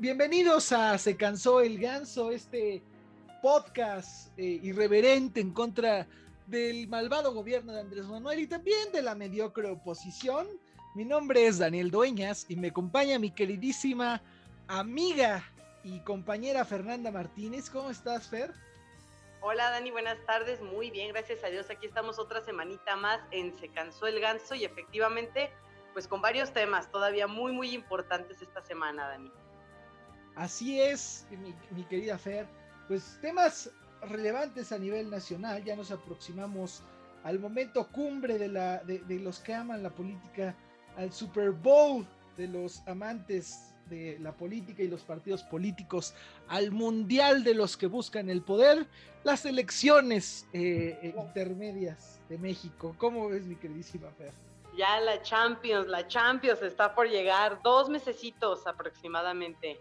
bienvenidos a Se cansó el ganso, este podcast eh, irreverente en contra del malvado gobierno de Andrés Manuel y también de la mediocre oposición. Mi nombre es Daniel Dueñas y me acompaña mi queridísima amiga y compañera Fernanda Martínez. ¿Cómo estás, Fer? Hola Dani, buenas tardes. Muy bien, gracias a Dios. Aquí estamos otra semanita más en Se cansó el ganso y efectivamente, pues con varios temas todavía muy, muy importantes esta semana, Dani. Así es, mi, querida Fer. Pues temas relevantes a nivel nacional, ya nos aproximamos al momento cumbre de, la, de, los que aman la política, al Super Bowl de los amantes de la política y los partidos políticos, al Mundial de los que buscan el poder, las elecciones eh, eh, intermedias de México. ¿Cómo ves, mi queridísima Fer? Ya la Champions, la Champions está por llegar, dos mesecitos aproximadamente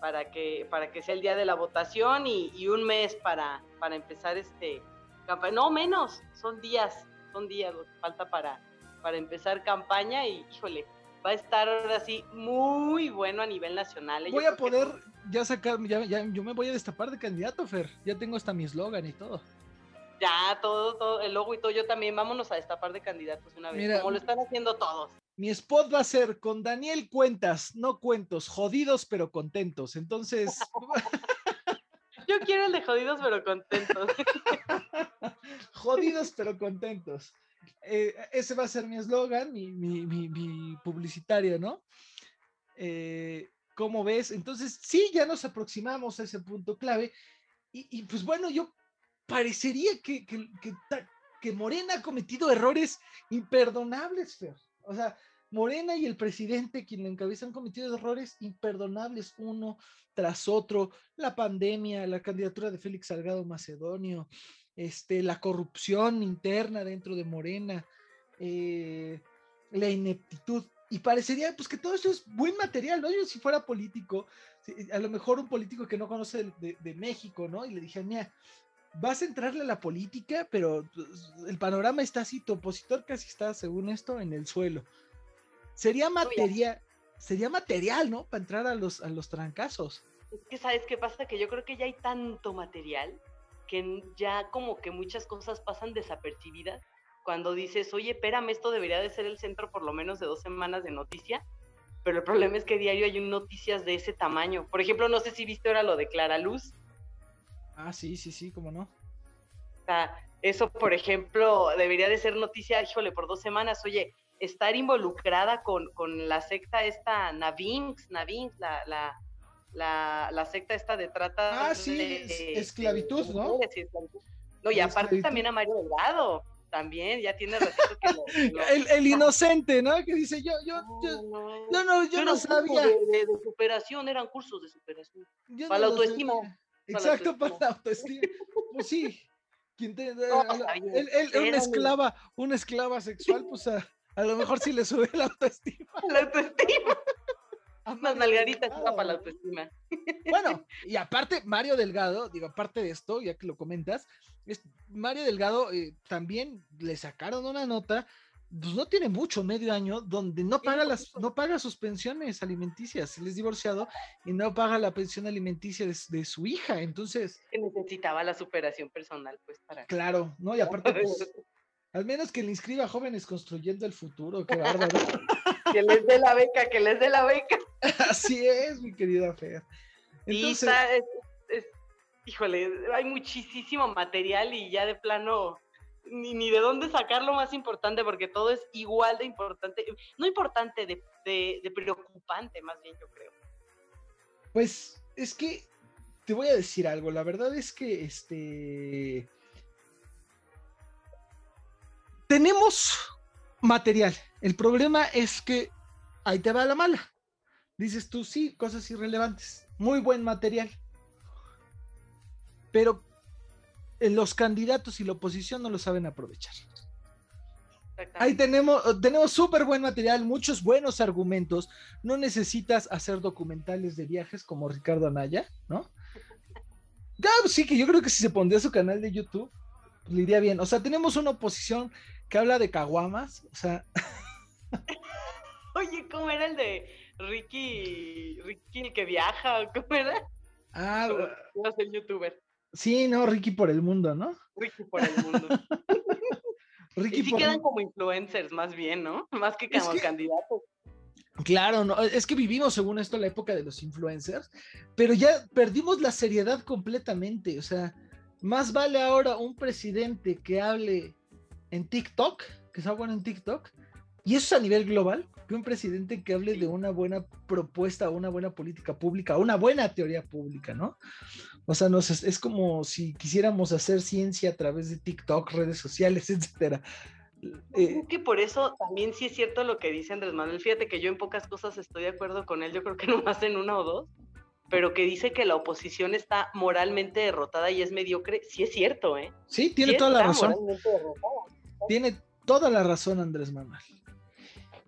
para que, para que sea el día de la votación y, un mes para, para empezar este campaña. No, menos, son días, son días lo que falta para, para empezar campaña y híjole, va a estar ahora sí muy bueno a nivel nacional. ¿eh? Voy a poder ya sacar, ya, yo me voy a destapar de candidato, Fer. Ya tengo hasta mi eslogan y todo. Ya, todo, todo, el logo y todo, yo también, vámonos a destapar de candidatos una vez, como lo están haciendo todos. Mi spot va a ser con Daniel Cuentas, no cuentos, jodidos pero contentos. Entonces. Yo quiero el de jodidos pero contentos. jodidos pero contentos. Eh, ese va a ser mi eslogan, mi, mi, publicitario, ¿no? Eh, ¿Cómo ves? Entonces, sí, ya nos aproximamos a ese punto clave. Y, pues bueno, yo parecería que, que, que Morena ha cometido errores imperdonables, Fer. O sea, Morena y el presidente, quien lo encabeza, han cometido errores imperdonables uno tras otro. La pandemia, la candidatura de Félix Salgado Macedonio, este, la corrupción interna dentro de Morena, eh, la ineptitud. Y parecería pues que todo eso es buen material, ¿no? Yo si fuera político, a lo mejor un político que no conoce de, de México, ¿no? Y le dije, mira, vas a entrarle a la política, pero pues, el panorama está así, tu opositor casi está, según esto, en el suelo. Sería material, sería material, ¿no? Para entrar a los, a los trancazos. Es que, ¿sabes qué pasa? Que yo creo que ya hay tanto material que ya como que muchas cosas pasan desapercibidas cuando dices, oye, espérame, esto debería de ser el centro por lo menos de dos semanas de noticia, pero el problema es que diario hay noticias de ese tamaño. Por ejemplo, no sé si viste ahora lo de Clara Luz, Ah, sí, sí, sí, cómo no. O sea, eso, por ejemplo, debería de ser noticia, híjole, por dos semanas. Oye, estar involucrada con, la secta esta Navinx, Navinx, la, la, la, la secta esta de trata ah, sí, esclavitud, ¿no? No, y aparte también a Mario Delgado, también, ya tiene ratito que lo, el, inocente, ¿no? Que dice, yo, yo, yo, no, no, yo no sabía. De, superación, eran cursos de superación. para la autoestima. Exacto, para la autoestima. Pues sí. Quien te, una esclava, una esclava sexual, pues a, lo mejor sí le sube la autoestima. La autoestima. Más para la autoestima. Bueno, y aparte, Mario Delgado, digo, aparte de esto, ya que lo comentas, Mario Delgado eh, también le sacaron una nota pues no tiene mucho, medio año, donde no paga las, no paga sus pensiones alimenticias, él es divorciado y no paga la pensión alimenticia de, su hija, entonces. necesitaba la superación personal, pues, para. Claro, ¿no? Y aparte, pues, al menos que le inscriba a jóvenes construyendo el futuro, qué bárbaro. que les dé la beca, que les dé la beca. Así es, mi querida Fer. Entonces, híjole, hay muchísimo material y ya de plano ni, ni, de dónde sacar lo más importante, porque todo es igual de importante, no importante, de, de, preocupante más bien, yo creo. Pues es que te voy a decir algo, la verdad es que este... Tenemos material, el problema es que ahí te va la mala. Dices tú, sí, cosas irrelevantes, muy buen material. Pero los candidatos y la oposición no lo saben aprovechar. Ahí tenemos, tenemos súper buen material, muchos buenos argumentos. No necesitas hacer documentales de viajes como Ricardo Anaya, ¿no? Claro, sí, que yo creo que si se pondría su canal de YouTube, pues, le iría bien. O sea, tenemos una oposición que habla de caguamas, o sea. Oye, ¿cómo era el de Ricky, Ricky el que viaja? ¿Cómo era? Ah, a ser youtuber. Sí, no, Ricky por el mundo, ¿no? Ricky por el mundo. Ricky y sí quedan como influencers más bien, ¿no? Más que como candidatos. Claro, no, es que vivimos según esto la época de los influencers, pero ya perdimos la seriedad completamente. O sea, más vale ahora un presidente que hable en TikTok, que sea bueno en TikTok, y eso es a nivel global, que un presidente que hable de una buena propuesta, una buena política pública, una buena teoría pública, ¿no? O sea, nos, es como si quisiéramos hacer ciencia a través de TikTok, redes sociales, etcétera. Eh, que por eso también sí es cierto lo que dice Andrés Manuel. Fíjate que yo en pocas cosas estoy de acuerdo con él, yo creo que nomás en una o dos, pero que dice que la oposición está moralmente derrotada y es mediocre, sí es cierto, ¿eh? Sí, tiene toda la razón. Tiene toda la razón Andrés Manuel.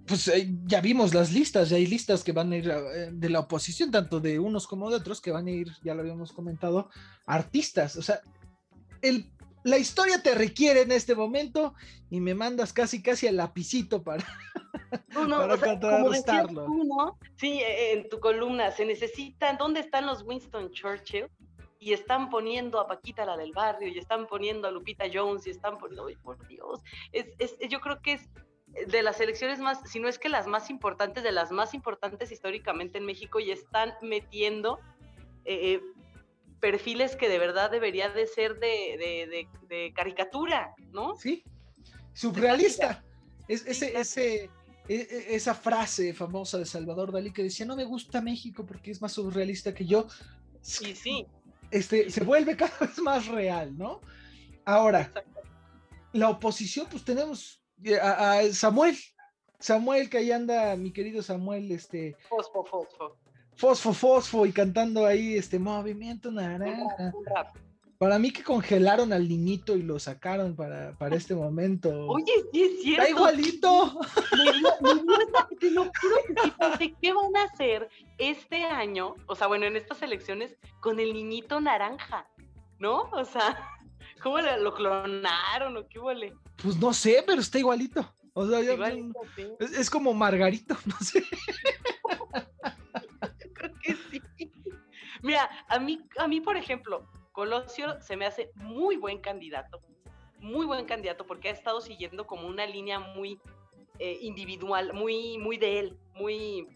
Pues eh, ya vimos las listas, ya hay listas que van a ir eh, de la oposición, tanto de unos como de otros, que van a ir, ya lo habíamos comentado, artistas. O sea, el la historia te requiere en este momento y me mandas casi casi el lapicito para, contrarrestarlo. Sí, e, en tu columna se necesitan, ¿dónde están los Winston Churchill? Y están poniendo a Paquita la del barrio, y están poniendo a Lupita Jones, y están poniendo, ¡ay, por Dios! Es, es, yo creo que es de las elecciones más, si no es que las más importantes, de las más importantes históricamente en México, y están metiendo eh, eh perfiles que de verdad debería de ser de, caricatura, ¿no? Sí, surrealista. Es, ese, ese, e, e, esa frase famosa de Salvador Dalí que decía, no me gusta México porque es más surrealista que yo. Sí, sí. Este, se vuelve cada vez más real, ¿no? Ahora, la oposición, pues tenemos a, Samuel, Samuel, que ahí anda, mi querido Samuel, este. Fosfo, fosfo fosfo, fosfo y cantando ahí este movimiento naranja. Para mí que congelaron al niñito y lo sacaron para, para este momento. Oye, sí es cierto. Está igualito. te lo juro que sí qué van a hacer este año, o sea, bueno, en estas elecciones, con el niñito naranja, ¿no? O sea, ¿cómo lo clonaron o qué huele? Pues no sé, pero está igualito. O sea, es, es, como Margarito, no sé. Mira, a mí, a mí, por ejemplo, Colosio se me hace muy buen candidato, muy buen candidato porque ha estado siguiendo como una línea muy eh, individual, muy, muy de él, muy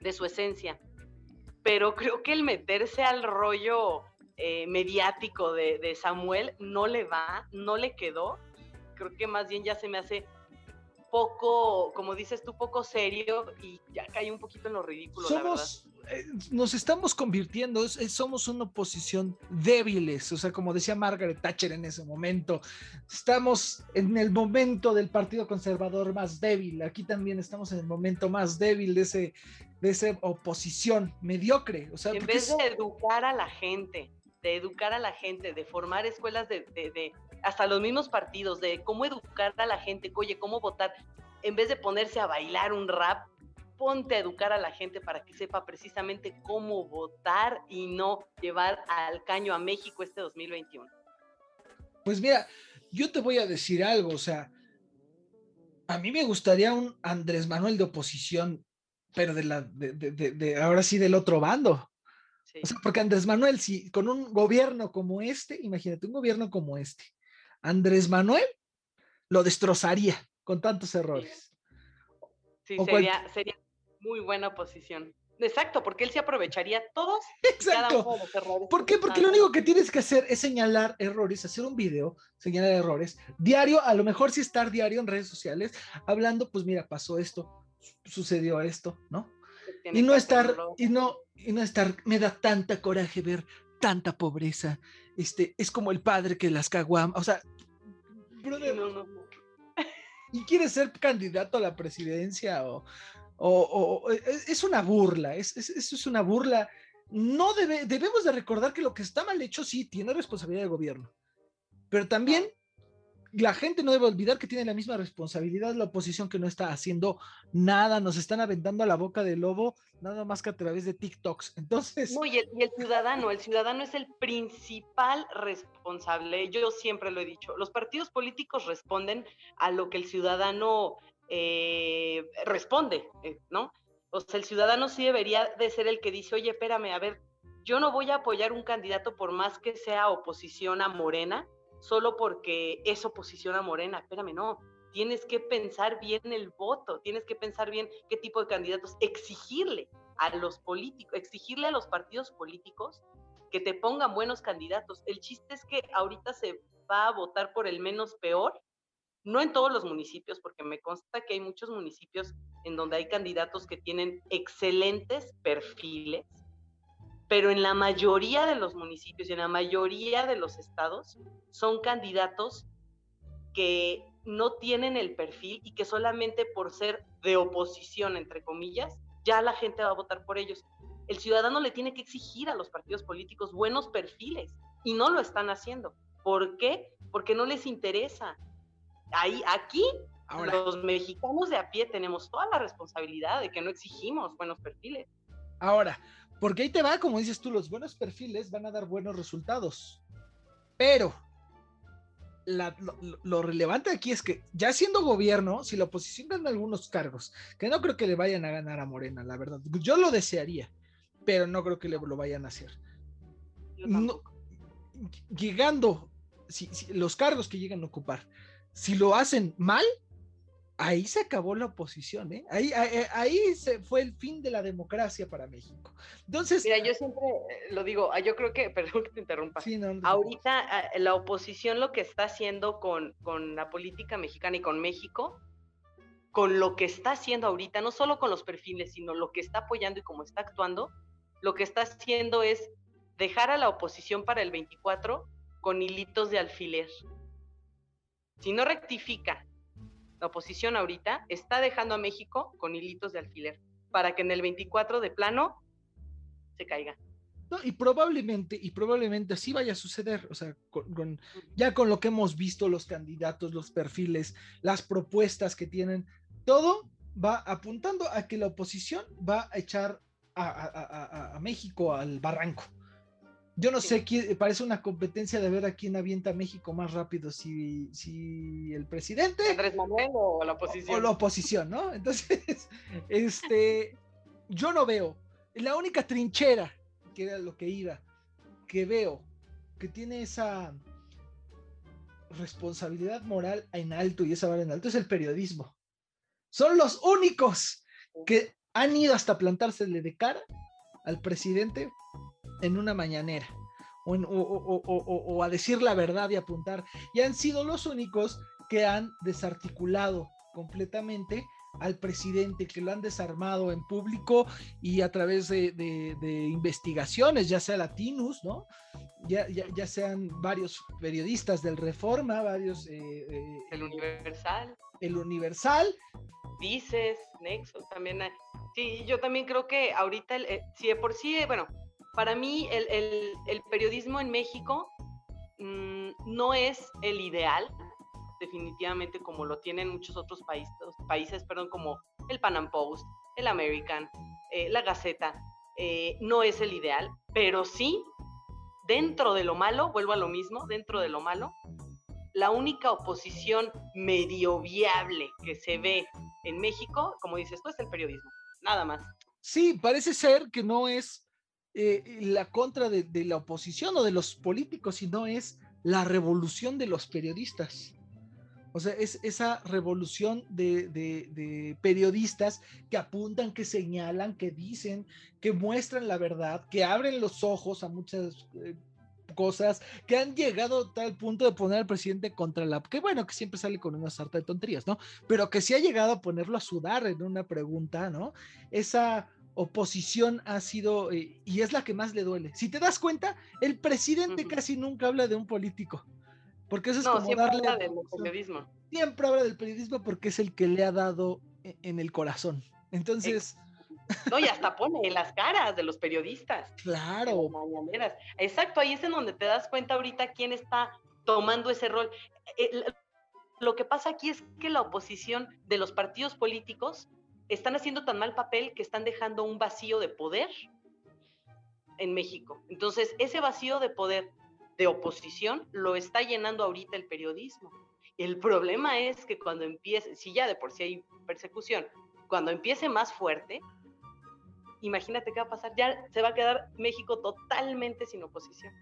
de su esencia. Pero creo que el meterse al rollo eh, mediático de, de, Samuel no le va, no le quedó. Creo que más bien ya se me hace poco, como dices tú, poco serio y ya cae un poquito en lo ridículo. Somos, eh, nos estamos convirtiendo, somos una oposición débiles, o sea, como decía Margaret Thatcher en ese momento, estamos en el momento del Partido Conservador más débil, aquí también estamos en el momento más débil de ese de esa oposición mediocre. O sea, en vez de educar a la gente, de educar a la gente, de formar escuelas de, de, hasta los mismos partidos, de cómo educar a la gente, oye, cómo votar, en vez de ponerse a bailar un rap, ponte a educar a la gente para que sepa precisamente cómo votar y no llevar al caño a México este 2021. Pues mira, yo te voy a decir algo, o sea, a mí me gustaría un Andrés Manuel de oposición, pero de la, de, de, ahora sí del otro bando. O sea, porque Andrés Manuel, si con un gobierno como este, imagínate, un gobierno como este, Andrés Manuel lo destrozaría con tantos errores. Sí, sería, sería muy buena oposición. Exacto, porque él se aprovecharía todos. Exacto. Cada los errores ¿Por qué? Porque lo único que tienes que hacer es señalar errores, hacer un video, señalar errores, diario, a lo mejor sí estar diario en redes sociales, hablando, pues mira, pasó esto, sucedió esto, ¿no? Y no estar, y no, y no estar, me da tanta coraje ver tanta pobreza, este, es como el padre que las caguam, o sea, ¿y quieres ser candidato a la presidencia o, o, e, e, es una burla, es, es, es una burla. No debe, debemos de recordar que lo que está mal hecho sí tiene responsabilidad del gobierno, pero también la gente no debe olvidar que tiene la misma responsabilidad la oposición que no está haciendo nada, nos están aventando a la boca del lobo, nada más que a través de TikToks. Entonces. No, y el, ciudadano, el ciudadano es el principal responsable. Yo siempre lo he dicho. Los partidos políticos responden a lo que el ciudadano eh, responde, eh, ¿no? O sea, el ciudadano sí debería de ser el que dice, oye, espérame, a ver, yo no voy a apoyar un candidato por más que sea oposición a Morena, solo porque es oposición a Morena. Espérame, no. Tienes que pensar bien el voto, tienes que pensar bien qué tipo de candidatos, exigirle a los políticos, exigirle a los partidos políticos que te pongan buenos candidatos. El chiste es que ahorita se va a votar por el menos peor, no en todos los municipios, porque me consta que hay muchos municipios en donde hay candidatos que tienen excelentes perfiles, pero en la mayoría de los municipios y en la mayoría de los estados son candidatos que no tienen el perfil y que solamente por ser de oposición, entre comillas, ya la gente va a votar por ellos. El ciudadano le tiene que exigir a los partidos políticos buenos perfiles y no lo están haciendo. ¿Por qué? Porque no les interesa. Ahí, aquí, los mexicanos de a pie tenemos toda la responsabilidad de que no exigimos buenos perfiles. Ahora, porque ahí te va, como dices tú, los buenos perfiles van a dar buenos resultados. Pero lo, relevante aquí es que ya siendo gobierno, si la oposición gana algunos cargos, que no creo que le vayan a ganar a Morena, la verdad, yo lo desearía, pero no creo que le, lo vayan a hacer. llegando, si, los cargos que llegan a ocupar, si lo hacen mal, ahí se acabó la oposición, ¿eh? Ahí, ahí, se fue el fin de la democracia para México. Entonces. Mira, yo siempre eh, lo digo, ah, yo creo que, perdón que te interrumpa. Ahorita ah, la oposición lo que está haciendo con, con la política mexicana y con México, con lo que está haciendo ahorita, no solo con los perfiles, sino lo que está apoyando y cómo está actuando, lo que está haciendo es dejar a la oposición para el 24 con hilitos de alfiler. Si no rectifica la oposición ahorita está dejando a México con hilitos de alfiler para que en el 24 de plano se caiga. No, y probablemente, y probablemente así vaya a suceder, o sea, ya con lo que hemos visto, los candidatos, los perfiles, las propuestas que tienen, todo va apuntando a que la oposición va a echar a México al barranco. Yo no sé, quién, parece una competencia de ver a quién avienta México más rápido, si, si el presidente. Andrés Manuel o la oposición. O, la oposición, ¿no? Entonces, este, yo no veo. La única trinchera, que era lo que iba, que veo, que tiene esa responsabilidad moral en alto y esa vara en alto, es el periodismo. Son los únicos que han ido hasta plantársele de cara al presidente en una mañanera o, a decir la verdad y apuntar. Y han sido los únicos que han desarticulado completamente al presidente, que lo han desarmado en público y a través de, investigaciones, ya sea Latinus, ¿no? Ya, ya, sean varios periodistas del Reforma, varios... Eh, eh, el Universal. El Universal. Dices, Nexo, también Sí, yo también creo que ahorita, el, eh, si de por sí, bueno, para mí el, periodismo en México mm, no es el ideal, definitivamente como lo tienen muchos otros países, perdón, como el Pan Post, el American, eh, la Gaceta, eh, no es el ideal, pero sí, dentro de lo malo, vuelvo a lo mismo, dentro de lo malo, la única oposición medio viable que se ve en México, como dices tú, es el periodismo, nada más. Sí, parece ser que no es eh, la contra de, la oposición o de los políticos, sino es la revolución de los periodistas. O sea, es esa revolución de, periodistas que apuntan, que señalan, que dicen, que muestran la verdad, que abren los ojos a muchas eh, cosas, que han llegado a tal punto de poner al presidente contra la... Que bueno, que siempre sale con una sarta de tonterías, ¿no? Pero que sí ha llegado a ponerlo a sudar en una pregunta, ¿no? Esa oposición ha sido, eh, y es la que más le duele. Si te das cuenta, el presidente casi nunca habla de un político, porque eso es como siempre Habla del periodismo. Siempre habla del periodismo porque es el que le ha dado e, en el corazón. Entonces... No, y hasta pone las caras de los periodistas. Claro. Exacto, ahí es en donde te das cuenta ahorita quién está tomando ese rol. Eh, lo que pasa aquí es que la oposición de los partidos políticos están haciendo tan mal papel que están dejando un vacío de poder en México. Entonces, ese vacío de poder de oposición lo está llenando ahorita el periodismo. El problema es que cuando empiece, si ya de por sí hay persecución, cuando empiece más fuerte, imagínate qué va a pasar. Ya se va a quedar México totalmente sin oposición.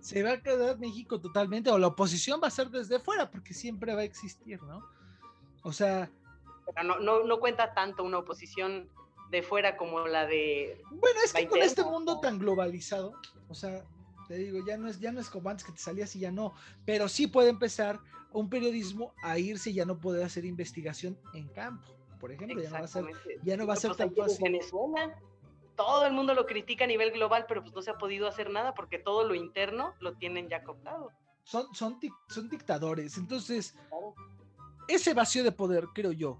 Se va a quedar México totalmente, o la oposición va a ser desde fuera, porque siempre va a existir, ¿no? O sea... no, no, no cuenta tanto una oposición de fuera como la de... Bueno, es que con este mundo tan globalizado, o sea, te digo, ya no es, ya no es como antes que te salías y ya no, pero sí puede empezar un periodismo a irse y ya no poder hacer investigación en campo, por ejemplo, ya no va a ser, ya no va a ser pues, tan fácil. Venezuela, todo el mundo lo critica a nivel global, pero pues no se ha podido hacer nada porque todo lo interno lo tienen ya cooptado. Son, son, son dictadores, entonces ese vacío de poder, creo yo,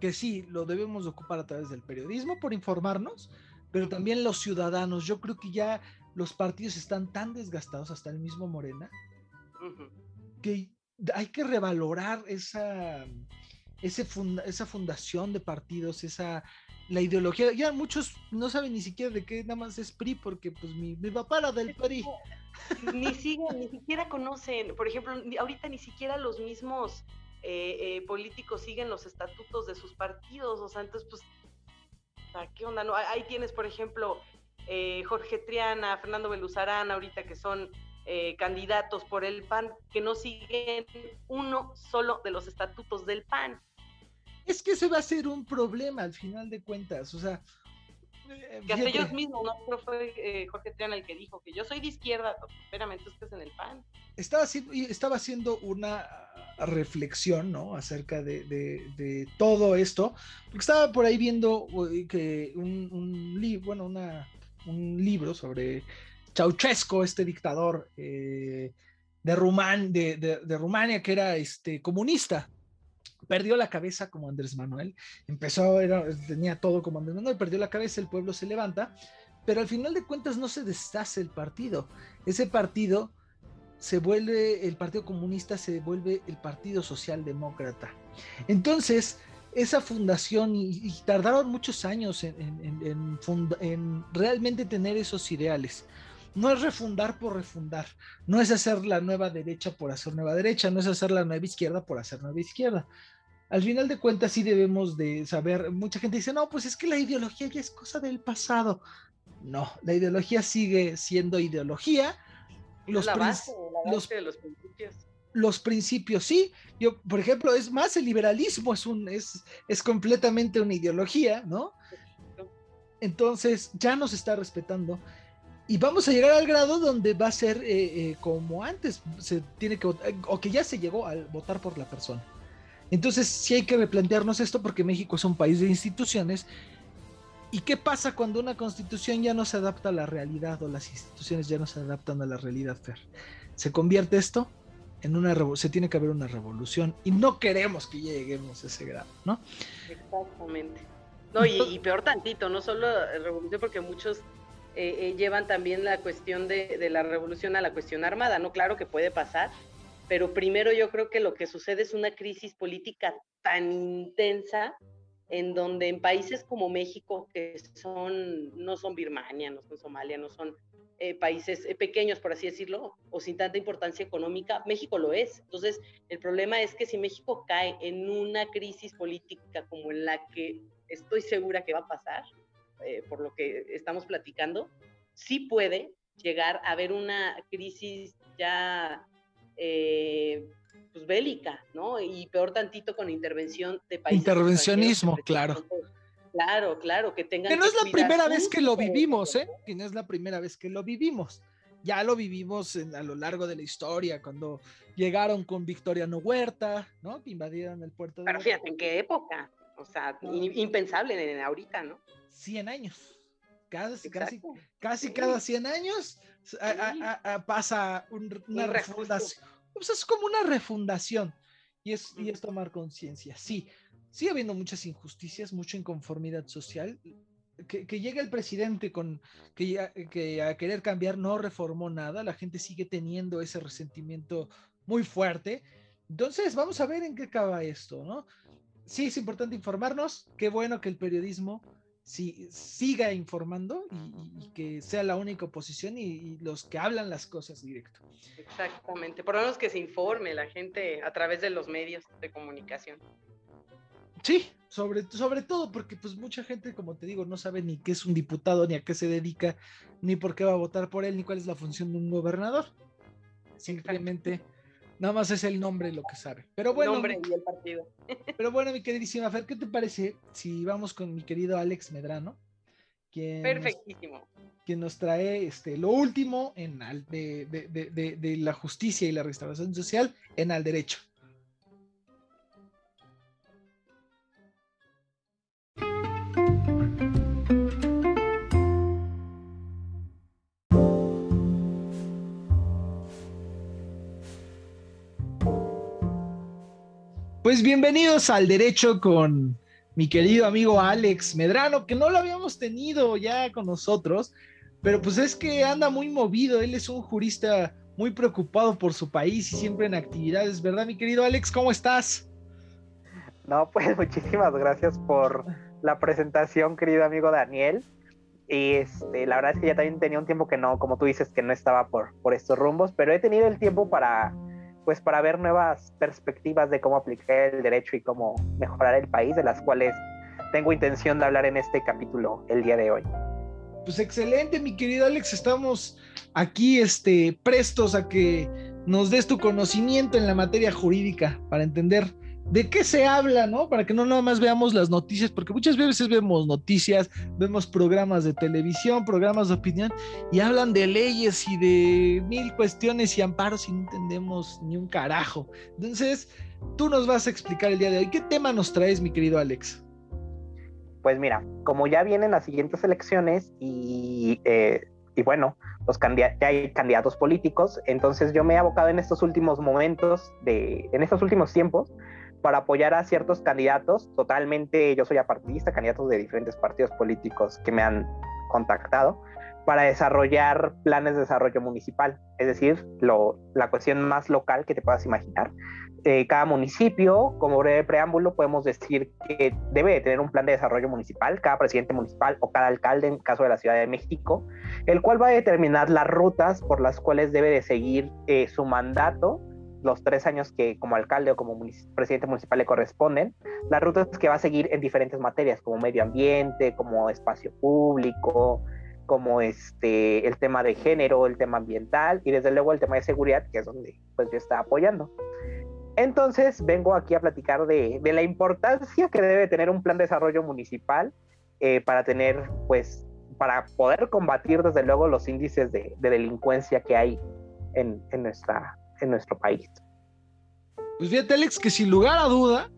que sí lo debemos ocupar a través del periodismo por informarnos, pero también los ciudadanos. Yo creo que ya los partidos están tan desgastados, hasta el mismo Morena, que hay que revalorar esa, ese esa fundación de partidos, esa la ideología. Ya muchos no saben ni siquiera de qué nada más es PRI, porque pues mi, mi papá era del PRI. Ni siguen, ni siquiera conocen, por ejemplo, ahorita ni siquiera los mismos eh, eh, políticos siguen los estatutos de sus partidos, o sea, entonces, pues, ¿qué onda? No, ahí tienes, por ejemplo, eh, Jorge Triana, Fernando Beluzarán, ahorita que son candidatos por el PAN, que no siguen uno solo de los estatutos del PAN. Es que ese va a ser un problema al final de cuentas, o sea, eh, que hasta ellos mismos, no fue eh, Jorge Triana el que dijo que yo soy de izquierda, espérame, tú estás en el PAN. Estaba haciendo, estaba haciendo una reflexión, ¿no? Acerca de, todo esto, porque estaba por ahí viendo que un, libro, bueno, una, un libro sobre Ceausescu, este dictador eh, de, Rumán, de, de, Rumania, que era este, comunista, perdió la cabeza como Andrés Manuel, empezó, tenía todo como Andrés Manuel, perdió la cabeza, el pueblo se levanta, pero al final de cuentas no se deshace el partido. Ese partido se vuelve, el Partido Comunista se vuelve el Partido Socialdemócrata. Entonces, esa fundación, y, tardaron muchos años en realmente tener esos ideales no es refundar por refundar, no es hacer la nueva derecha por hacer nueva derecha, no es hacer la nueva izquierda por hacer nueva izquierda. Al final de cuentas sí debemos de saber, mucha gente dice, no, pues es que la ideología ya es cosa del pasado. No, la ideología sigue siendo ideología. Los, la base, los, de los principios. Los principios, sí. Yo, por ejemplo, es más, el liberalismo es, un, es, es completamente una ideología, ¿no? Entonces ya nos está respetando y vamos a llegar al grado donde va a ser eh, eh, como antes, se tiene que o que ya se llegó al votar por la persona. Entonces sí hay que replantearnos esto porque México es un país de instituciones. ¿Y qué pasa cuando una constitución ya no se adapta a la realidad o las instituciones ya no se adaptan a la realidad, Fer? Se convierte esto en una se tiene que haber una revolución y no queremos que lleguemos a ese grado, ¿no? Exactamente. No, y, peor tantito, no solo revolución, porque muchos eh, eh, llevan también la cuestión de, la revolución a la cuestión armada, ¿no? Claro que puede pasar, pero primero yo creo que lo que sucede es una crisis política tan intensa en donde en países como México, que son, no son Birmania, no son Somalia, no son eh, países pequeños, por así decirlo, o sin tanta importancia económica, México lo es. Entonces, el problema es que si México cae en una crisis política como en la que estoy segura que va a pasar, eh, por lo que estamos platicando, sí puede llegar a haber una crisis ya eh, pues bélica, ¿no? Y peor tantito con intervención de países. Intervencionismo, claro. Claro, claro, que tengan. Que no es la primera vez que lo vivimos, ¿eh? Que no es la primera vez que lo vivimos. Ya lo vivimos a lo largo de la historia, cuando llegaron con Victoriano Huerta, ¿no? Que invadieron el puerto de. Pero fíjate, ¿en qué época? O sea, impensable en ahorita, ¿no? 100 años. Casi, casi, casi cada 100 años pasa una refundación. Pues es como una refundación y es, y es tomar conciencia. Sí, sigue habiendo muchas injusticias, mucha inconformidad social. Que, que llega el presidente con que, que a querer cambiar no reformó nada, la gente sigue teniendo ese resentimiento muy fuerte. Entonces, vamos a ver en qué acaba esto, ¿no? Sí, es importante informarnos. Qué bueno que el periodismo si, siga informando y, que sea la única oposición y, los que hablan las cosas directo. Exactamente, por lo menos que se informe la gente a través de los medios de comunicación. Sí, sobre, sobre todo porque pues mucha gente, como te digo, no sabe ni qué es un diputado, ni a qué se dedica, ni por qué va a votar por él, ni cuál es la función de un gobernador. Simplemente, nada más es el nombre lo que sabe. Pero bueno, nombre y el partido. pero bueno, mi queridísima Fer, ¿qué te parece si vamos con mi querido Alex Medrano? Quien Perfectísimo. quien nos trae este, lo último en de, de, de la justicia y la restauración social en al derecho. Pues bienvenidos al Derecho con mi querido amigo Alex Medrano, que no lo habíamos tenido ya con nosotros, pero pues es que anda muy movido, él es un jurista muy preocupado por su país y siempre en actividades, ¿verdad, mi querido Alex? ¿Cómo estás? No, pues muchísimas gracias por la presentación, querido amigo Daniel. Y este, la verdad es que ya también tenía un tiempo que no, como tú dices, que no estaba por, por estos rumbos, pero he tenido el tiempo para pues para ver nuevas perspectivas de cómo aplicar el derecho y cómo mejorar el país, de las cuales tengo intención de hablar en este capítulo el día de hoy. Pues excelente, mi querido Alex, estamos aquí este, prestos a que nos des tu conocimiento en la materia jurídica para entender de qué se habla, ¿no? Para que no nada más veamos las noticias, porque muchas veces vemos noticias, vemos programas de televisión, programas de opinión, y hablan de leyes y de mil cuestiones y amparos y no entendemos ni un carajo. Entonces, tú nos vas a explicar el día de hoy. ¿Qué tema nos traes, mi querido Alex? Pues mira, como ya vienen las siguientes elecciones y, eh, y bueno, los ya hay candidatos políticos, entonces yo me he abocado en estos últimos momentos, de, en estos últimos tiempos, para apoyar a ciertos candidatos. Totalmente, yo soy apartidista, candidatos de diferentes partidos políticos que me han contactado para desarrollar planes de desarrollo municipal, es decir, la cuestión más local que te puedas imaginar. Eh, cada municipio, como breve preámbulo, podemos decir que debe de tener un plan de desarrollo municipal, cada presidente municipal o cada alcalde, en caso de la Ciudad de México, el cual va a determinar las rutas por las cuales debe de seguir eh, su mandato los tres años que como alcalde o como presidente municipal le corresponden, las rutas que va a seguir en diferentes materias, como medio ambiente, como espacio público, como este, el tema de género, el tema ambiental y desde luego el tema de seguridad, que es donde pues yo estaba apoyando. Entonces vengo aquí a platicar de, de la importancia que debe tener un plan de desarrollo municipal eh, para tener, pues, para poder combatir desde luego los índices de, de delincuencia que hay en, en, nuestra, en nuestro país. Pues fíjate, Alex, que sin lugar a duda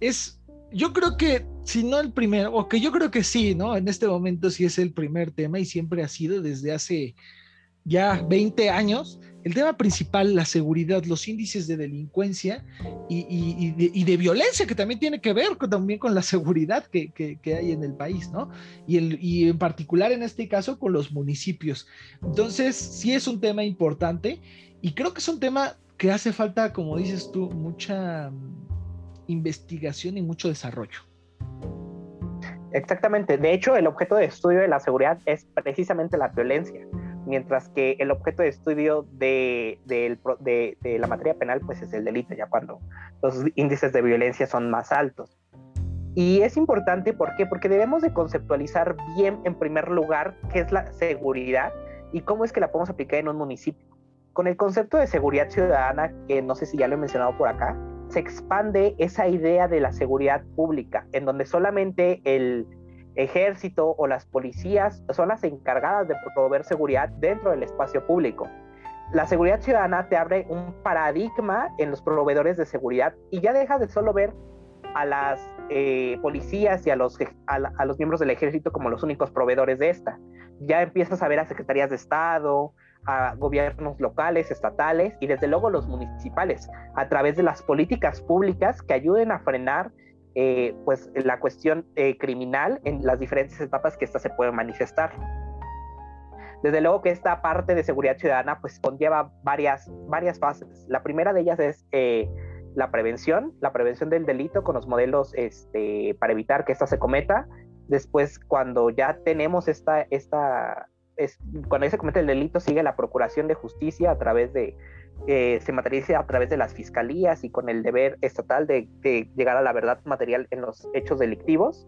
es, yo creo que, si no el primero, o que yo creo que sí, ¿no? En este momento sí es el primer tema y siempre ha sido desde hace ya 20 años, el tema principal, la seguridad, los índices de delincuencia y, de, violencia, que también tiene que ver también con la seguridad que, hay en el país, ¿no? Y, y en particular en este caso con los municipios. Entonces, sí es un tema importante y creo que es un tema que hace falta, como dices tú, mucha mm, investigación y mucho desarrollo. Exactamente. De hecho, el objeto de estudio de la seguridad es precisamente la violencia, mientras que el objeto de estudio de, la materia penal pues es el delito, ya cuando los índices de violencia son más altos. Y es importante, ¿por qué? Porque debemos de conceptualizar bien, en primer lugar, qué es la seguridad y cómo es que la podemos aplicar en un municipio. Con el concepto de seguridad ciudadana, que no sé si ya lo he mencionado por acá, se expande esa idea de la seguridad pública, en donde solamente el ejército o las policías son las encargadas de proveer seguridad dentro del espacio público. La seguridad ciudadana te abre un paradigma en los proveedores de seguridad y ya dejas de solo ver a las eh, policías y a los, a los miembros del ejército como los únicos proveedores de esta. Ya empiezas a ver a secretarías de Estado, a gobiernos locales, estatales y desde luego los municipales, a través de las políticas públicas que ayuden a frenar eh, pues la cuestión eh, criminal en las diferentes etapas que ésta se puede manifestar. Desde luego que esta parte de seguridad ciudadana pues conlleva varias, varias fases. La primera de ellas es eh, la prevención, la prevención del delito con los modelos este, para evitar que ésta se cometa. Después, cuando ya tenemos esta, esta es, cuando se comete el delito sigue la procuración de justicia a través de, eh, se materializa a través de las fiscalías y con el deber estatal de, llegar a la verdad material en los hechos delictivos.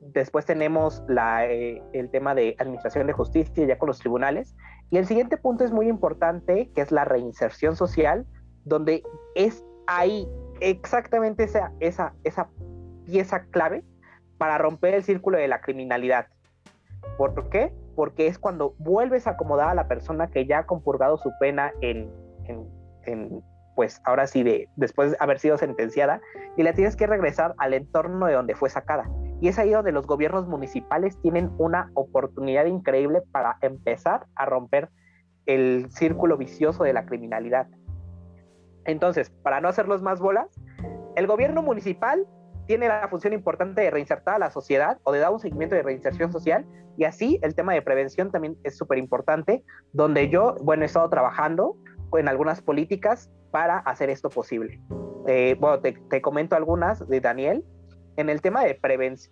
Después tenemos eh, el tema de administración de justicia ya con los tribunales. Y el siguiente punto es muy importante, que es la reinserción social, donde es ahí exactamente esa, esa, esa pieza clave para romper el círculo de la criminalidad. ¿Por qué? Porque es cuando vuelves a acomodar a la persona que ya ha compurgado su pena en, en, pues ahora sí, de, después de haber sido sentenciada, y la tienes que regresar al entorno de donde fue sacada. Y es ahí donde los gobiernos municipales tienen una oportunidad increíble para empezar a romper el círculo vicioso de la criminalidad. Entonces, para no hacerlos más bolas, el gobierno municipal tiene la función importante de reinsertar a la sociedad o de dar un seguimiento de reinserción social y así el tema de prevención también es súper importante, donde yo, bueno, he estado trabajando en algunas políticas para hacer esto posible. Eh, bueno, te, comento algunas de Daniel. En el tema de,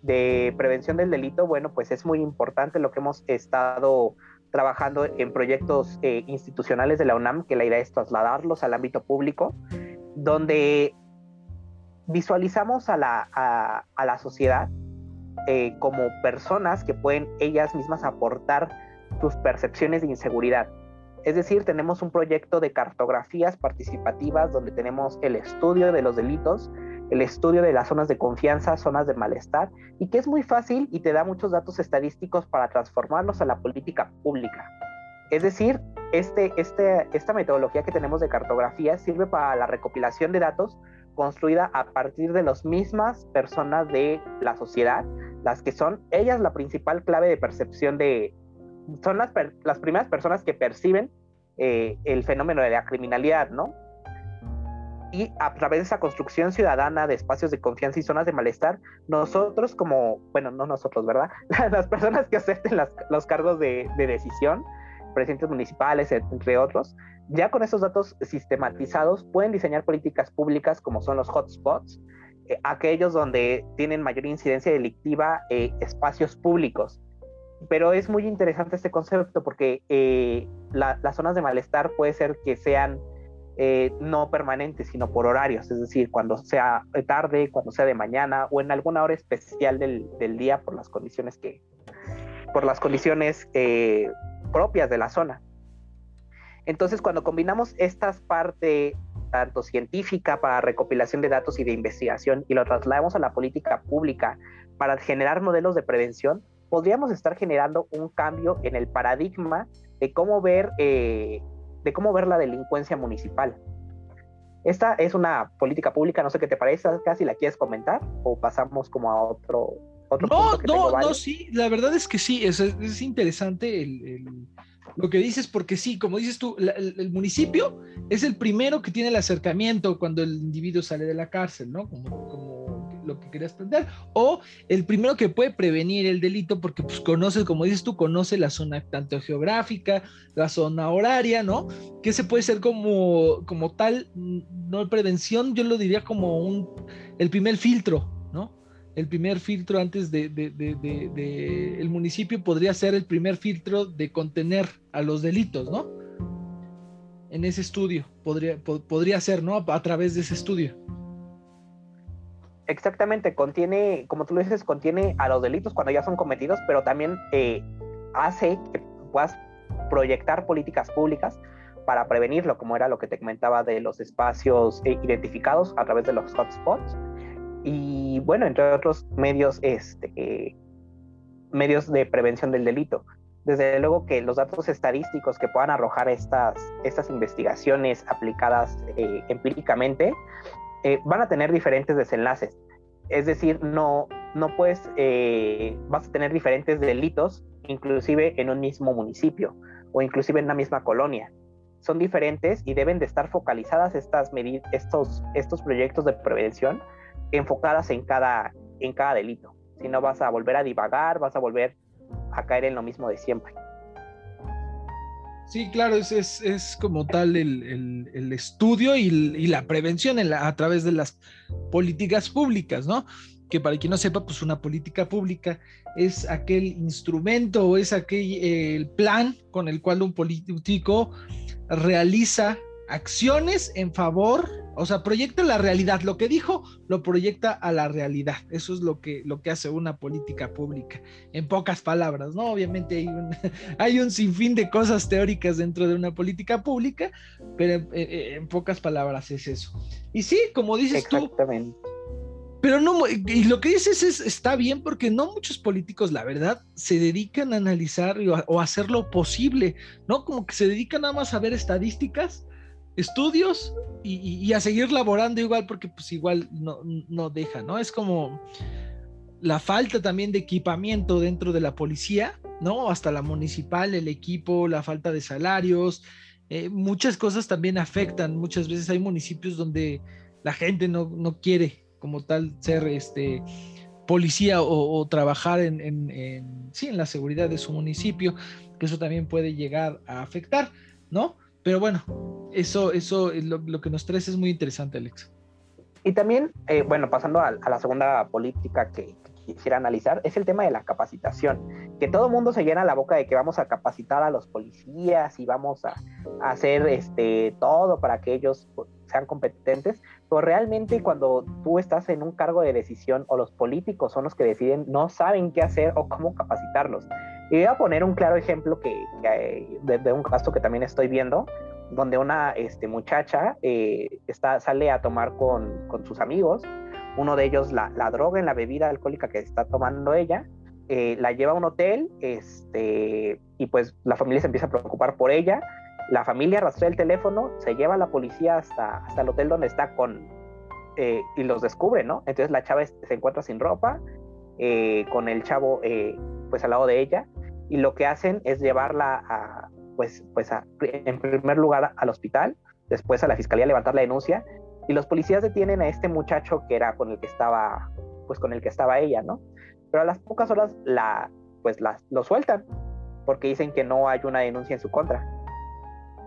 de prevención del delito, bueno, pues es muy importante lo que hemos estado trabajando en proyectos eh, institucionales de la UNAM, que la idea es trasladarlos al ámbito público, donde visualizamos a la, a, la sociedad eh, como personas que pueden ellas mismas aportar sus percepciones de inseguridad. Es decir, tenemos un proyecto de cartografías participativas donde tenemos el estudio de los delitos, el estudio de las zonas de confianza, zonas de malestar, y que es muy fácil y te da muchos datos estadísticos para transformarlos a la política pública. Es decir, este, este, esta metodología que tenemos de cartografía sirve para la recopilación de datos construida a partir de las mismas personas de la sociedad, las que son ellas la principal clave de percepción de, son las, las primeras personas que perciben eh, el fenómeno de la criminalidad, ¿no? y a través de esa construcción ciudadana de espacios de confianza y zonas de malestar, nosotros como, bueno, no nosotros, ¿verdad? Las personas que acepten los cargos de, decisión, presidentes municipales, entre otros, ya con esos datos sistematizados pueden diseñar políticas públicas como son los hotspots, eh, aquellos donde tienen mayor incidencia delictiva, eh, espacios públicos. Pero es muy interesante este concepto porque eh, las zonas de malestar puede ser que sean eh, no permanente, sino por horarios, es decir, cuando sea tarde, cuando sea de mañana o en alguna hora especial del, día por las condiciones que, por las condiciones propias de la zona. Entonces, cuando combinamos estas partes tanto científica para recopilación de datos y de investigación y lo trasladamos a la política pública para generar modelos de prevención, podríamos estar generando un cambio en el paradigma de cómo ver eh, de cómo ver la delincuencia municipal. Esta es una política pública, no sé qué te parece, casi la quieres comentar o pasamos como a otro... otro no, no, no, sí, la verdad es que sí, es, es interesante lo que dices, porque sí, como dices tú, el, municipio es el primero que tiene el acercamiento cuando el individuo sale de la cárcel, ¿no? como lo que querías plantear, o el primero que puede prevenir el delito porque pues conoce, como dices tú, conoce la zona tanto geográfica, la zona horaria, ¿no? Que se puede ser como, como tal, no prevención, yo lo diría como un, el primer filtro. El primer filtro antes de, el municipio podría ser el primer filtro de contener a los delitos, ¿no? En ese estudio, podría, podría ser, ¿no? A través de ese estudio. Exactamente, contiene, como tú lo dices, contiene a los delitos cuando ya son cometidos, pero también eh, hace que puedas proyectar políticas públicas para prevenirlo, como era lo que te comentaba de los espacios eh, identificados a través de los hotspots. Y bueno, entre otros medios, este, medios de prevención del delito. Desde luego que los datos estadísticos que puedan arrojar estas, estas investigaciones aplicadas eh, empíricamente eh, van a tener diferentes desenlaces. Es decir, no, no puedes, eh, vas a tener diferentes delitos, inclusive en un mismo municipio o inclusive en una misma colonia. Son diferentes y deben de estar focalizadas estas estos, estos proyectos de prevención enfocadas en cada, en cada delito. Si no vas a volver a divagar, vas a volver a caer en lo mismo de siempre. Sí, claro, es, es, como tal el, estudio y, la prevención a través de las políticas públicas, ¿no? que para quien no sepa, pues una política pública es aquel instrumento o es aquel el plan con el cual un político realiza acciones en favor, o sea, proyecta la realidad. Lo que dijo, lo proyecta a la realidad. Eso es lo que, lo que hace una política pública, en pocas palabras, ¿no? Obviamente hay un, hay un sinfín de cosas teóricas dentro de una política pública, pero en, en pocas palabras es eso. Y sí, como dices Exactamente. tú, pero no, y lo que dices es, está bien porque no muchos políticos, la verdad, se dedican a analizar o a, hacer lo posible, ¿no? Como que se dedican nada más a ver estadísticas, estudios y, a seguir laborando igual porque pues igual no, no deja, ¿no? Es como la falta también de equipamiento dentro de la policía, ¿no? Hasta la municipal, el equipo, la falta de salarios, eh, muchas cosas también afectan. Muchas veces hay municipios donde la gente no, no quiere como tal ser este policía o, trabajar en, en, sí, en la seguridad de su municipio, que eso también puede llegar a afectar, ¿no? Pero bueno, eso, eso lo, lo que nos traes es muy interesante, Alex. Y también, eh, bueno, pasando a, la segunda política que, quisiera analizar, es el tema de la capacitación. Que todo mundo se llena la boca de que vamos a capacitar a los policías y vamos a, a hacer este, todo para que ellos sean competentes, pero realmente cuando tú estás en un cargo de decisión o los políticos son los que deciden, no saben qué hacer o cómo capacitarlos. Y voy a poner un claro ejemplo que, de, un caso que también estoy viendo, donde una este, muchacha eh, está, sale a tomar con, con, sus amigos, uno de ellos la, la, droga en la bebida alcohólica que está tomando ella, eh, la lleva a un hotel este, y pues la familia se empieza a preocupar por ella, la familia rastrea el teléfono, se lleva a la policía hasta, hasta el hotel donde está con, eh, y los descubre, ¿no? Entonces la chava se encuentra sin ropa, eh, con el chavo eh, pues al lado de ella, y lo que hacen es llevarla pues, pues en primer lugar al hospital, después a la fiscalía a levantar la denuncia, y los policías detienen a este muchacho que era con el que estaba, pues con el que estaba ella, ¿no? Pero a las pocas horas la, pues la, lo sueltan, porque dicen que no hay una denuncia en su contra.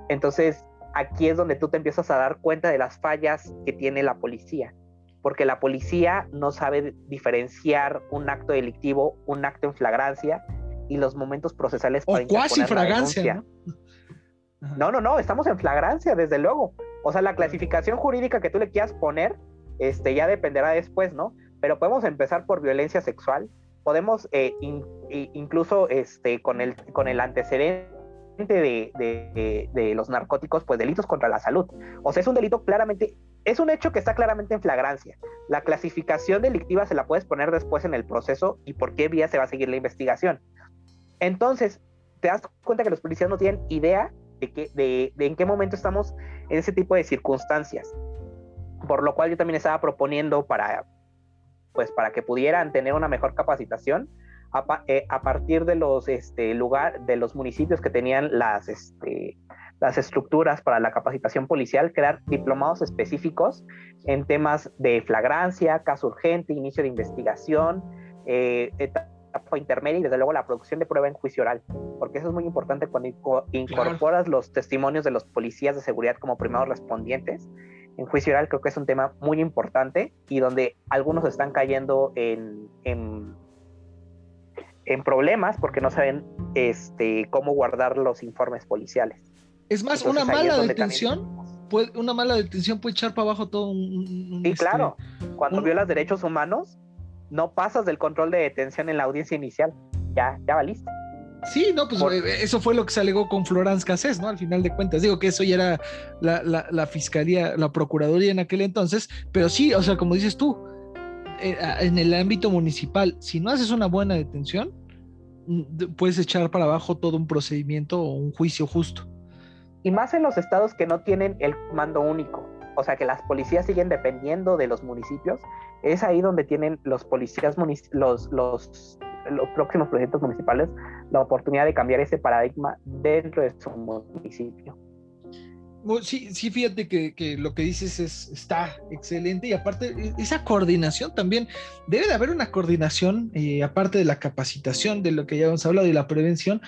Entonces, aquí es donde tú te empiezas a dar cuenta de las fallas que tiene la policía, porque la policía no sabe diferenciar un acto delictivo, un acto en flagrancia y los momentos procesales para o cuasi flagrancia. ¿no? ¿no? no, no, estamos en flagrancia, desde luego. O sea, la clasificación jurídica que tú le quieras poner, este, ya dependerá después, ¿no? Pero podemos empezar por violencia sexual, podemos eh, incluso este, con, el, con el antecedente de, los narcóticos, pues delitos contra la salud. O sea, es un delito claramente, es un hecho que está claramente en flagrancia. La clasificación delictiva se la puedes poner después en el proceso y por qué vía se va a seguir la investigación. Entonces, te das cuenta que los policías no tienen idea de, que, de, en qué momento estamos en ese tipo de circunstancias. Por lo cual yo también estaba proponiendo para, pues, para que pudieran tener una mejor capacitación, eh, a, partir de los este, lugar, de los municipios que tenían las, este, las estructuras para la capacitación policial, crear diplomados específicos en temas de flagrancia, caso urgente, inicio de investigación, eh, etapa intermedia y desde luego la producción de prueba en juicio oral, porque eso es muy importante cuando incorporas los testimonios de los policías de seguridad como primeros respondientes. En juicio oral creo que es un tema muy importante y donde algunos están cayendo en, en en problemas porque no saben este, cómo guardar los informes policiales. Es más, una mala detención, puede, una mala detención puede echar para abajo todo un... sí, este, claro. Cuando violas derechos humanos, no pasas del control de detención en la audiencia inicial. Ya, ya valiste. Sí, no, pues eh, eso fue lo que se alegó con Florence Cassés, ¿no? Al final de cuentas, digo que eso ya era la, la, fiscalía, la procuraduría en aquel entonces, pero sí, o sea, como dices tú, eh, en el ámbito municipal, si no haces una buena detención, puedes echar para abajo todo un procedimiento o un juicio justo. Y más en los estados que no tienen el mando único, o sea que las policías siguen dependiendo de los municipios, es ahí donde tienen los policías, los, los, los próximos proyectos municipales la oportunidad de cambiar ese paradigma dentro de su municipio. Sí, sí, fíjate que, lo que dices es, está excelente y aparte e, esa coordinación también, debe de haber una coordinación, eh, aparte de la capacitación, de lo que ya hemos hablado y la prevención,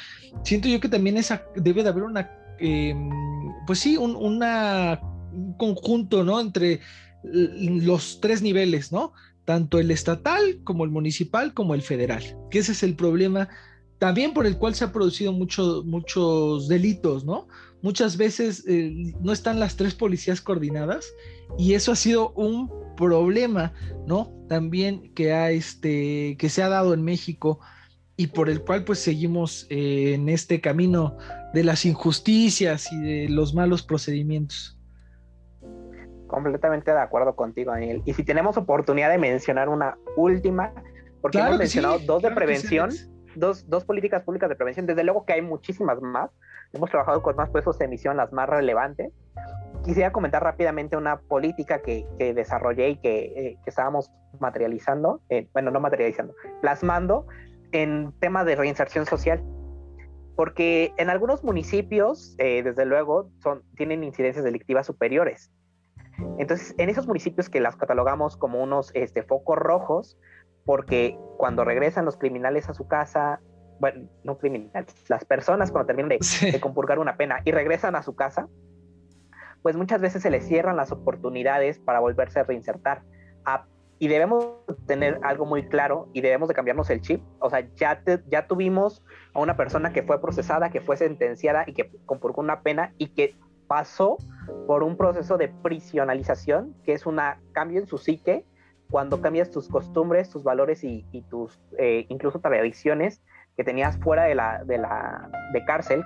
siento yo que también esa, debe de haber una, em, pues sí, un, una, un conjunto, ¿no? Entre los tres niveles, ¿no? tanto el estatal como el municipal como el federal, que ese es el problema también por el cual se han producido muchos delitos, ¿no? Muchas veces eh, no están las tres policías coordinadas y eso ha sido un problema, ¿no? También que, ha, este, que se ha dado en México y por el cual pues seguimos eh, en este camino de las injusticias y de los malos procedimientos. Completamente de acuerdo contigo, Daniel. Y si tenemos oportunidad de mencionar una última, porque hemos mencionado dos de prevención, dos, dos políticas públicas de prevención, desde luego que hay muchísimas más. Hemos trabajado con más puestos de emisión, las más relevantes. Quisiera comentar rápidamente una política que, que desarrollé y que, eh, que estábamos materializando, eh, bueno, no materializando, plasmando en tema de reinserción social. Porque en algunos municipios, eh, desde luego, son, tienen incidencias delictivas superiores. Entonces, en esos municipios que las catalogamos como unos este, focos rojos, porque cuando regresan los criminales a su casa, bueno, no criminales, las personas cuando terminan de, de compurgar una pena y regresan a su casa, pues muchas veces se les cierran las oportunidades para volverse a reinsertar. A y debemos tener algo muy claro y debemos de cambiarnos el chip. O sea, ya, ya tuvimos a una persona que fue procesada, que fue sentenciada y que compurgó una pena y que pasó por un proceso de prisionalización, que es un cambio en su psique, cuando cambias tus costumbres, tus valores y, tus eh, incluso tradiciones que tenías fuera de la, de la de cárcel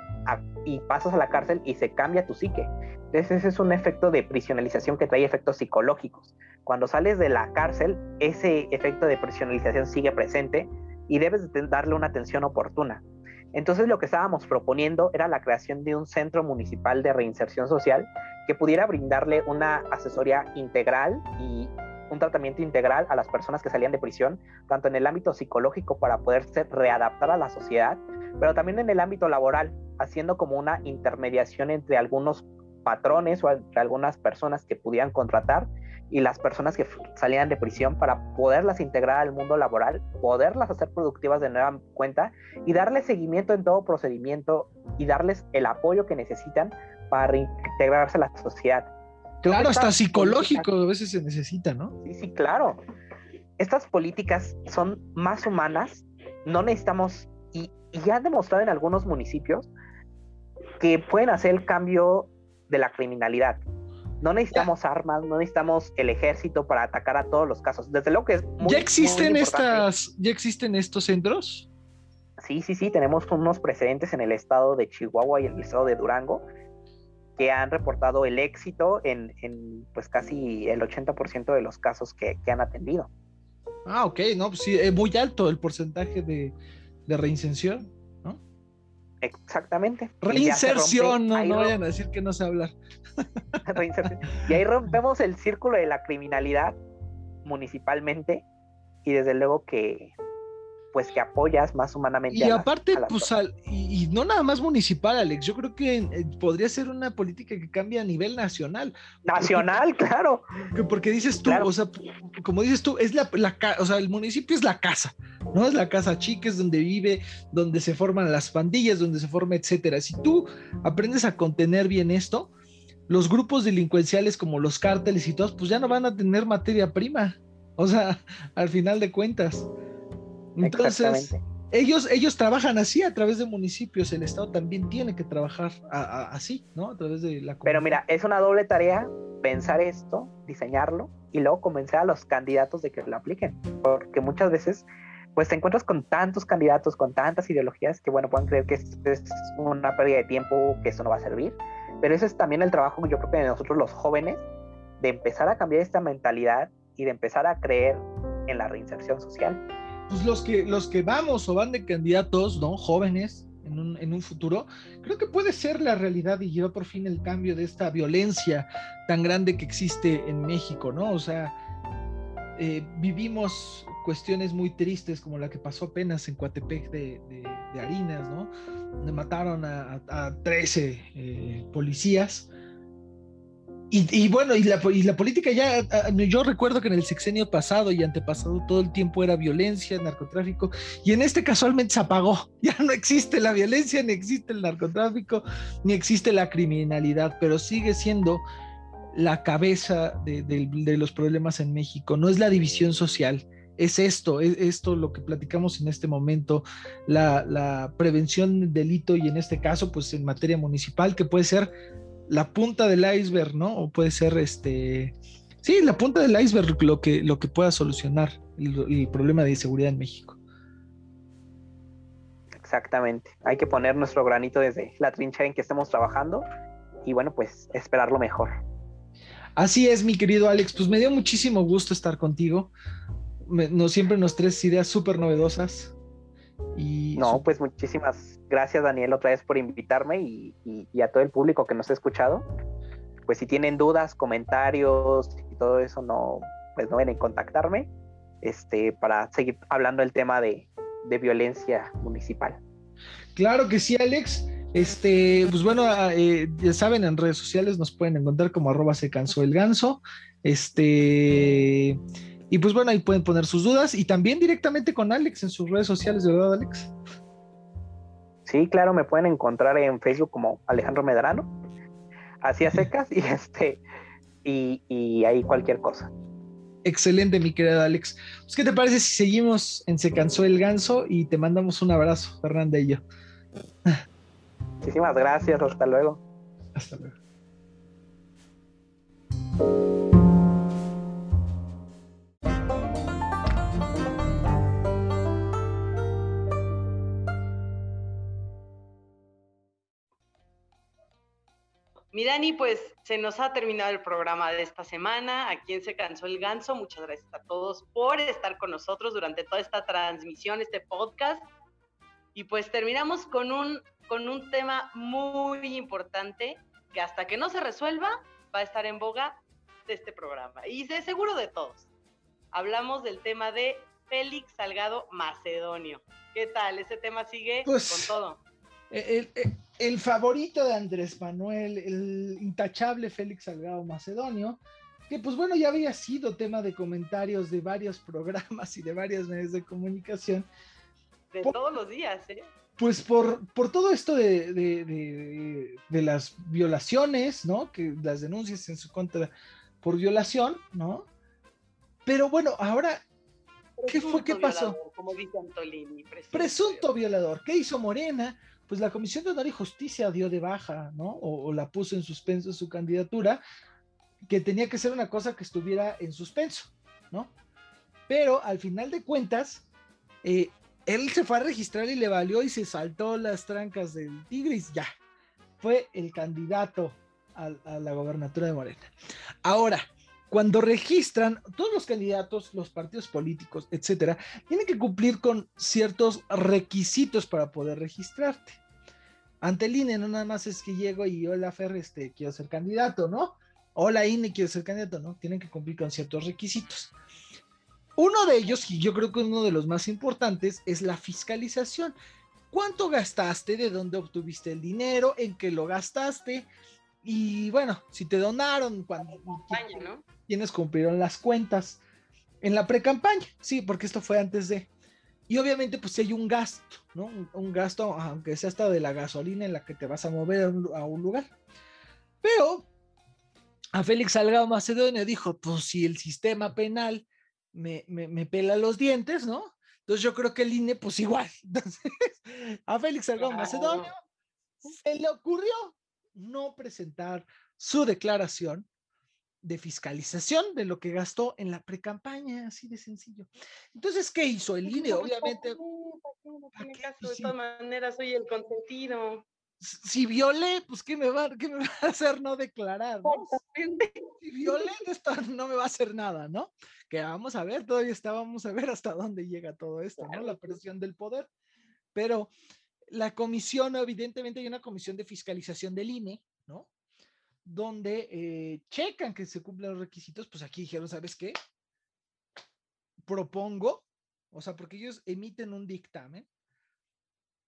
y pasas a la cárcel y se cambia tu psique. Entonces ese es un efecto de prisionalización que trae efectos psicológicos. Cuando sales de la cárcel, ese efecto de prisionalización sigue presente y debes darle una atención oportuna. Entonces lo que estábamos proponiendo era la creación de un centro municipal de reinserción social que pudiera brindarle una asesoría integral y un tratamiento integral a las personas que salían de prisión, tanto en el ámbito psicológico para poderse readaptar a la sociedad, pero también en el ámbito laboral, haciendo como una intermediación entre algunos patrones o algunas personas que pudieran contratar y las personas que salían de prisión para poderlas integrar al mundo laboral, poderlas hacer productivas de nueva cuenta y darles seguimiento en todo procedimiento y darles el apoyo que necesitan para reintegrarse a la sociedad. Claro, hasta psicológico a veces se necesita, ¿no? Sí, sí, claro. Estas políticas son más humanas, no necesitamos, y, ya han demostrado en algunos municipios que pueden hacer el cambio de la criminalidad. No necesitamos armas, no necesitamos el ejército para atacar a todos los casos. Desde luego que es muy, ¿Ya existen estas, ya existen estos centros? Sí, sí, sí, tenemos unos precedentes en el estado de Chihuahua y el estado de Durango que han reportado el éxito en, pues casi el 80% de los casos que, han atendido. Ah, ok, no, pues sí, es muy alto el porcentaje de, reinserción, ¿no? Exactamente. Reinserción, no, no vayan a decir que no sé hablar. y ahí rompemos el círculo de la criminalidad municipalmente y desde luego que pues que apoyas más humanamente. Y aparte, pues y, no nada más municipal, Alex, yo creo que eh, podría ser una política que cambie a nivel nacional. Nacional, claro. Porque dices tú, o sea, como dices tú, es la, la, o sea, el municipio es la casa, ¿no? Es la casa chica, es donde vive, donde se forman las pandillas, donde se forma, etcétera. Si tú aprendes a contener bien esto, los grupos delincuenciales como los cárteles y todos, pues ya no van a tener materia prima. O sea, al final de cuentas. Entonces, ellos, ellos trabajan así a través de municipios, el Estado también tiene que trabajar así, ¿no? A través de la... Pero mira, es una doble tarea pensar esto, diseñarlo y luego convencer a los candidatos de que lo apliquen, porque muchas veces pues te encuentras con tantos candidatos, con tantas ideologías que bueno, pueden creer que esto es una pérdida de tiempo, que esto no va a servir, pero ese es también el trabajo yo creo que de nosotros los jóvenes, de empezar a cambiar esta mentalidad y de empezar a creer en la reinserción social pues los que, los que vamos o van de candidatos, ¿no? Jóvenes en un, en un futuro, creo que puede ser la realidad y llevar por fin el cambio de esta violencia tan grande que existe en México, ¿no? O sea, eh, vivimos cuestiones muy tristes como la que pasó apenas en Coatepec de, de, Harinas, ¿no? Donde mataron a, a 13 eh, policías y, bueno, y la, política ya, yo recuerdo que en el sexenio pasado y antepasado todo el tiempo era violencia, narcotráfico, y en este casualmente se apagó. Ya no existe la violencia, ni existe el narcotráfico, ni existe la criminalidad, pero sigue siendo la cabeza de, los problemas en México, no es la división social, es esto, es esto lo que platicamos en este momento, la, la, prevención del delito y en este caso, pues en materia municipal, que puede ser la punta del iceberg, ¿no? O puede ser este, sí, la punta del iceberg lo que, lo que pueda solucionar el, problema de inseguridad en México. Exactamente, hay que poner nuestro granito desde la trinchera en que estemos trabajando y bueno, pues esperar lo mejor. Así es, mi querido Alex, pues me dio muchísimo gusto estar contigo. no, siempre nos tres ideas súper novedosas. Y no, pues muchísimas gracias Daniel otra vez por invitarme y, a todo el público que nos ha escuchado. Pues si tienen dudas, comentarios y todo eso, no, pues no ven en contactarme este, para seguir hablando del tema de, violencia municipal. Claro que sí, Alex. Este, pues bueno, ah, eh, ya saben, en redes sociales nos pueden encontrar como arroba se cansó el ganso. Este, y pues bueno, ahí pueden poner sus dudas y también directamente con Alex en sus redes sociales, ¿verdad, Alex? Sí, claro, me pueden encontrar en Facebook como Alejandro Medrano, así a secas, y este, y, y ahí cualquier cosa. Excelente, mi querida Alex. Pues, ¿Qué te parece si seguimos en Se cansó el ganso y te mandamos un abrazo, Fernanda y yo? Muchísimas gracias, hasta luego. Hasta luego. Mi Dani, pues se nos ha terminado el programa de esta semana. ¿A quién se cansó el ganso? Muchas gracias a todos por estar con nosotros durante toda esta transmisión, este podcast. Y pues terminamos con un, con un tema muy importante que hasta que no se resuelva va a estar en boga de este programa y de seguro de todos. Hablamos del tema de Félix Salgado Macedonio. ¿Qué tal? Ese tema sigue pues, con todo. El, el favorito de Andrés Manuel, el intachable Félix Salgado Macedonio, que pues bueno, ya había sido tema de comentarios de varios programas y de varios medios de comunicación. De todos los días, ¿eh? Pues por, por todo esto de, de, las violaciones, ¿no? Que las denuncias en su contra por violación, ¿no? Pero bueno, ahora, ¿qué fue? ¿Qué pasó? como dice Antolini. presunto violador. ¿Qué hizo Morena? Pues la Comisión de Honor y Justicia dio de baja, ¿no? O, la puso en suspenso su candidatura, que tenía que ser una cosa que estuviera en suspenso, ¿no? Pero al final de cuentas, eh, él se fue a registrar y le valió y se saltó las trancas del Tigris, ya. Fue el candidato a, a la gobernatura de Morena. Ahora, cuando registran, todos los candidatos, los partidos políticos, etcétera, tienen que cumplir con ciertos requisitos para poder registrarte. Ante el INE no nada más es que llego y hola Fer, este, quiero ser candidato, ¿no? Hola INE, quiero ser candidato, ¿no? Tienen que cumplir con ciertos requisitos. Uno de ellos, y yo creo que uno de los más importantes, es la fiscalización. ¿Cuánto gastaste? ¿De dónde obtuviste el dinero? ¿En qué lo gastaste? Y bueno, si te donaron, cuando. Quienes cumplieron las cuentas en la pre-campaña, sí, porque esto fue antes de. Y obviamente, pues si hay un gasto, ¿no? Un, gasto, aunque sea hasta de la gasolina en la que te vas a mover a un, lugar. Pero a Félix Salgado Macedonio dijo, pues si el sistema penal me, me, pela los dientes, ¿no? Entonces yo creo que el INE, pues igual. Entonces, a Félix Salgado Macedonio se le ocurrió no presentar su declaración de fiscalización de lo que gastó en la precampaña, así de sencillo. Entonces, ¿qué hizo el INE? Obviamente. De todas maneras, soy el consentido. Si violé, pues ¿qué me va, qué me va a hacer no declarar? Si violé, esto no me va a hacer nada, ¿no? Que vamos a ver, todavía está, vamos a ver hasta dónde llega todo esto, ¿no? La presión del poder. Pero la comisión, evidentemente hay una comisión de fiscalización del INE, ¿no? Donde eh, checan que se cumplen los requisitos, pues aquí dijeron, ¿sabes qué? Propongo, o sea, porque ellos emiten un dictamen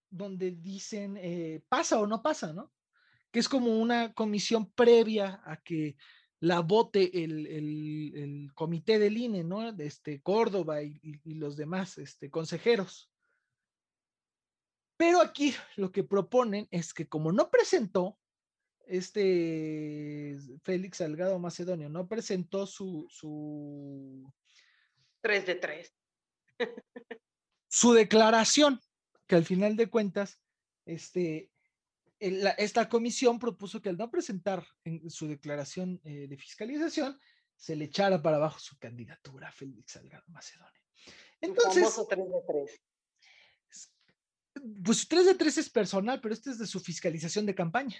donde dicen, eh, pasa o no pasa, ¿no? Que es como una comisión previa a que la vote el, el, comité del INE, ¿no? Este Córdoba y, y, los demás este, consejeros. Pero aquí lo que proponen es que como no presentó este Félix Salgado Macedonio no presentó su, su 3 de 3. su declaración, que al final de cuentas, este, esta comisión propuso que al no presentar en su declaración eh, de fiscalización, se le echara para abajo su candidatura a Félix Salgado Macedonio. Entonces, 3 de 3. Pues 3 de 3 es personal, pero este es de su fiscalización de campaña.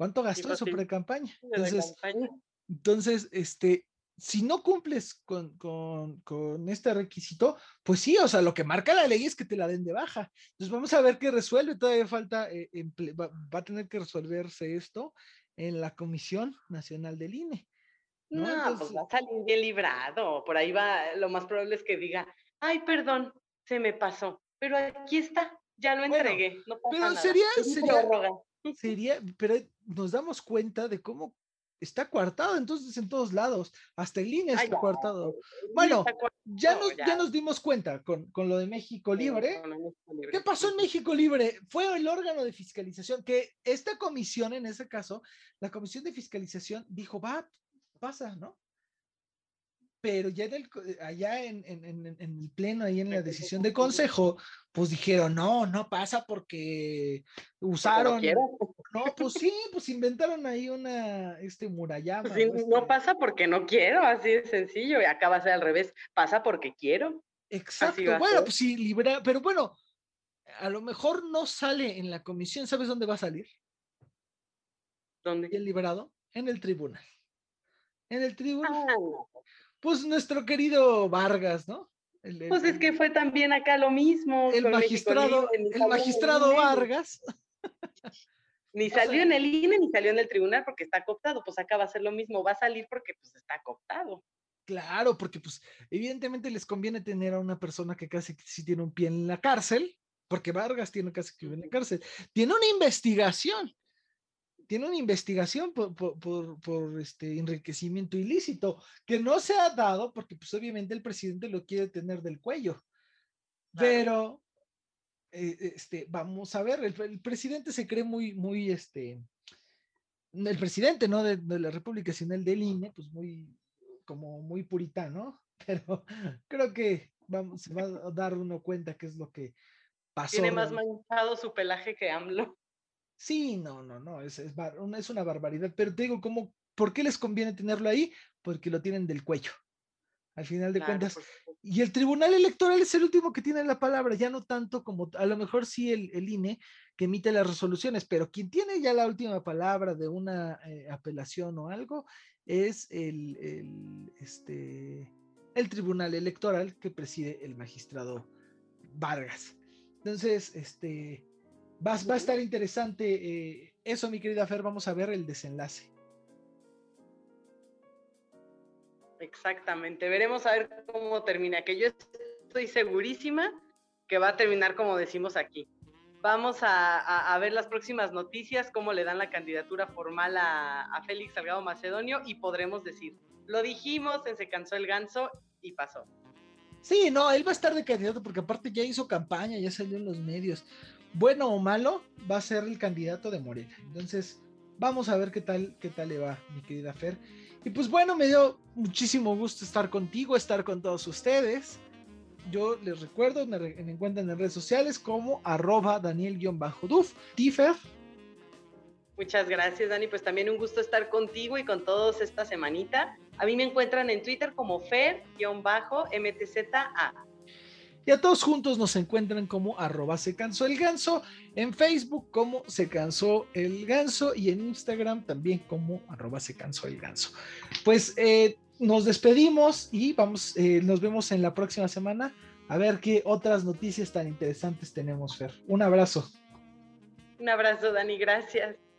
¿Cuánto gastó en su pre-campaña? Entonces, entonces, este, si no cumples con, con, con, este requisito, pues sí, o sea, lo que marca la ley es que te la den de baja. Entonces vamos a ver qué resuelve. Todavía falta, eh, va, va, a tener que resolverse esto en la Comisión Nacional del INE. No, pues va a salir bien librado. Por ahí va, lo más probable es que diga, ay, perdón, se me pasó, pero aquí está, ya lo entregué. no pasa pero nada. sería, sería, sería, pero nos damos cuenta de cómo está coartado entonces en todos lados, hasta en línea está coartado. Bueno, ya nos, ya. nos dimos cuenta con, con lo de México Libre. ¿Qué pasó en México Libre? Fue el órgano de fiscalización que esta comisión, en ese caso, la comisión de fiscalización dijo, va, pasa, ¿no? Pero ya en el, allá en, en, en, el pleno, ahí en la decisión de consejo, pues dijeron, no, no pasa porque usaron. No, pues sí, pues inventaron ahí una este murallama. No pasa porque no quiero, así de sencillo, y acaba de ser al revés, pasa porque quiero. Exacto, bueno, pues sí, libera, pero bueno, a lo mejor no sale en la comisión, ¿sabes dónde va a salir? ¿Dónde? Bien liberado, en el tribunal en el tribunal. Pues nuestro querido Vargas, ¿no? El, el, pues es que fue también acá lo mismo. El magistrado, el magistrado Vargas. Ni salió en el INE ni salió en el tribunal porque está cooptado, pues acá va a ser lo mismo, va a salir porque pues está cooptado. Claro, porque pues evidentemente les conviene tener a una persona que casi sí tiene un pie en la cárcel, porque Vargas tiene casi que en la cárcel. Tiene una investigación tiene una investigación por, por, por, este enriquecimiento ilícito que no se ha dado porque pues obviamente el presidente lo quiere tener del cuello. Pero eh, este, vamos a ver, el, presidente se cree muy, muy, este, el presidente, ¿no? De, la República, sino el del INE, pues muy, como muy puritano, pero creo que vamos, se va a dar uno cuenta qué es lo que pasó. Tiene más manchado su pelaje que AMLO. Sí, no, no, no, es, es, es, una barbaridad, pero te digo, ¿cómo, ¿por qué les conviene tenerlo ahí? Porque lo tienen del cuello, al final de cuentas. Y el Tribunal Electoral es el último que tiene la palabra, ya no tanto como, a lo mejor sí el, el INE que emite las resoluciones, pero quien tiene ya la última palabra de una eh, apelación o algo es el, el, este, el Tribunal Electoral que preside el magistrado Vargas. Entonces, este Va, va a estar interesante eh, eso, mi querida Fer. Vamos a ver el desenlace. Exactamente. Veremos a ver cómo termina. Que yo estoy segurísima que va a terminar como decimos aquí. Vamos a, a, a ver las próximas noticias, cómo le dan la candidatura formal a, a Félix Salgado Macedonio y podremos decir, lo dijimos Se cansó el ganso y pasó. Sí, no, él va a estar de candidato porque aparte ya hizo campaña, ya salió en los medios bueno o malo, va a ser el candidato de Morena. Entonces, vamos a ver qué tal, qué tal le va, mi querida Fer. Y pues bueno, me dio muchísimo gusto estar contigo, estar con todos ustedes. Yo les recuerdo, me, me encuentran en redes sociales como arroba daniel-duf. Tifer. Muchas gracias, Dani. Pues también un gusto estar contigo y con todos esta semanita. A mí me encuentran en Twitter como fer-mtza. Y a todos juntos nos encuentran como arroba se el ganso, en Facebook como se el ganso y en Instagram también como arroba se el ganso. Pues eh, nos despedimos y vamos, eh, nos vemos en la próxima semana a ver qué otras noticias tan interesantes tenemos, Fer. Un abrazo. Un abrazo, Dani, gracias.